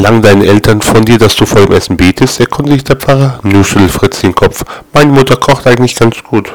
Verlangen deine Eltern von dir, dass du vor dem Essen betest? erkundigt der Pfarrer. Nur schüttelt Fritz den Kopf. Meine Mutter kocht eigentlich ganz gut.